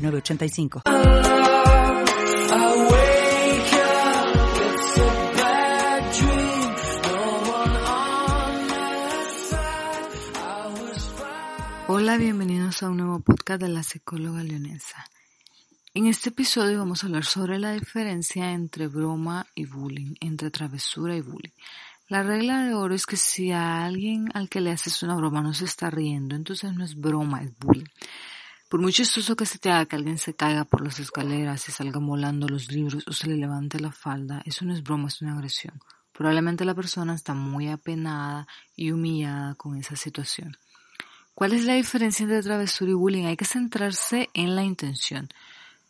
906985. Hola, bienvenidos a un nuevo podcast de la psicóloga leonesa. En este episodio vamos a hablar sobre la diferencia entre broma y bullying, entre travesura y bullying. La regla de oro es que si a alguien al que le haces una broma no se está riendo, entonces no es broma, es bullying. Por muy chistoso que se te haga que alguien se caiga por las escaleras, se salga molando los libros o se le levante la falda, eso no es broma, es una agresión. Probablemente la persona está muy apenada y humillada con esa situación. ¿Cuál es la diferencia entre travesura y bullying? Hay que centrarse en la intención.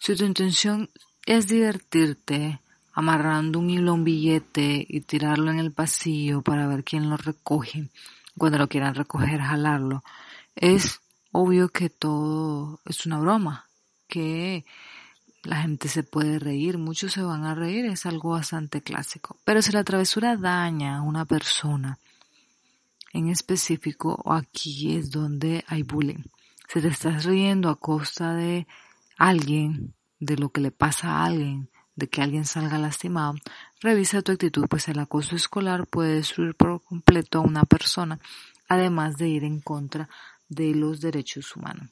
Si tu intención es divertirte, amarrando un hilo a un billete y tirarlo en el pasillo para ver quién lo recoge, cuando lo quieran recoger, jalarlo, es obvio que todo es una broma, que la gente se puede reír, muchos se van a reír, es algo bastante clásico. Pero si la travesura daña a una persona, en específico, aquí es donde hay bullying. Si te estás riendo a costa de alguien, de lo que le pasa a alguien, de que alguien salga lastimado, revisa tu actitud, pues el acoso escolar puede destruir por completo a una persona, además de ir en contra de los derechos humanos.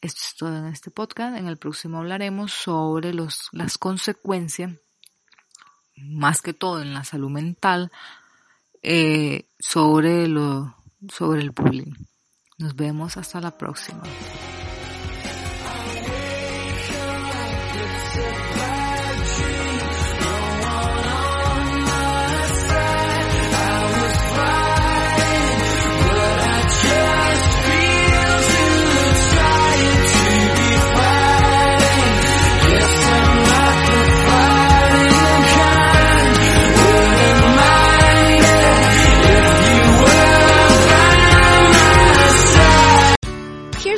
Esto es todo en este podcast. En el próximo hablaremos sobre los, las consecuencias, más que todo en la salud mental, eh, sobre, lo, sobre el bullying. Nos vemos hasta la próxima.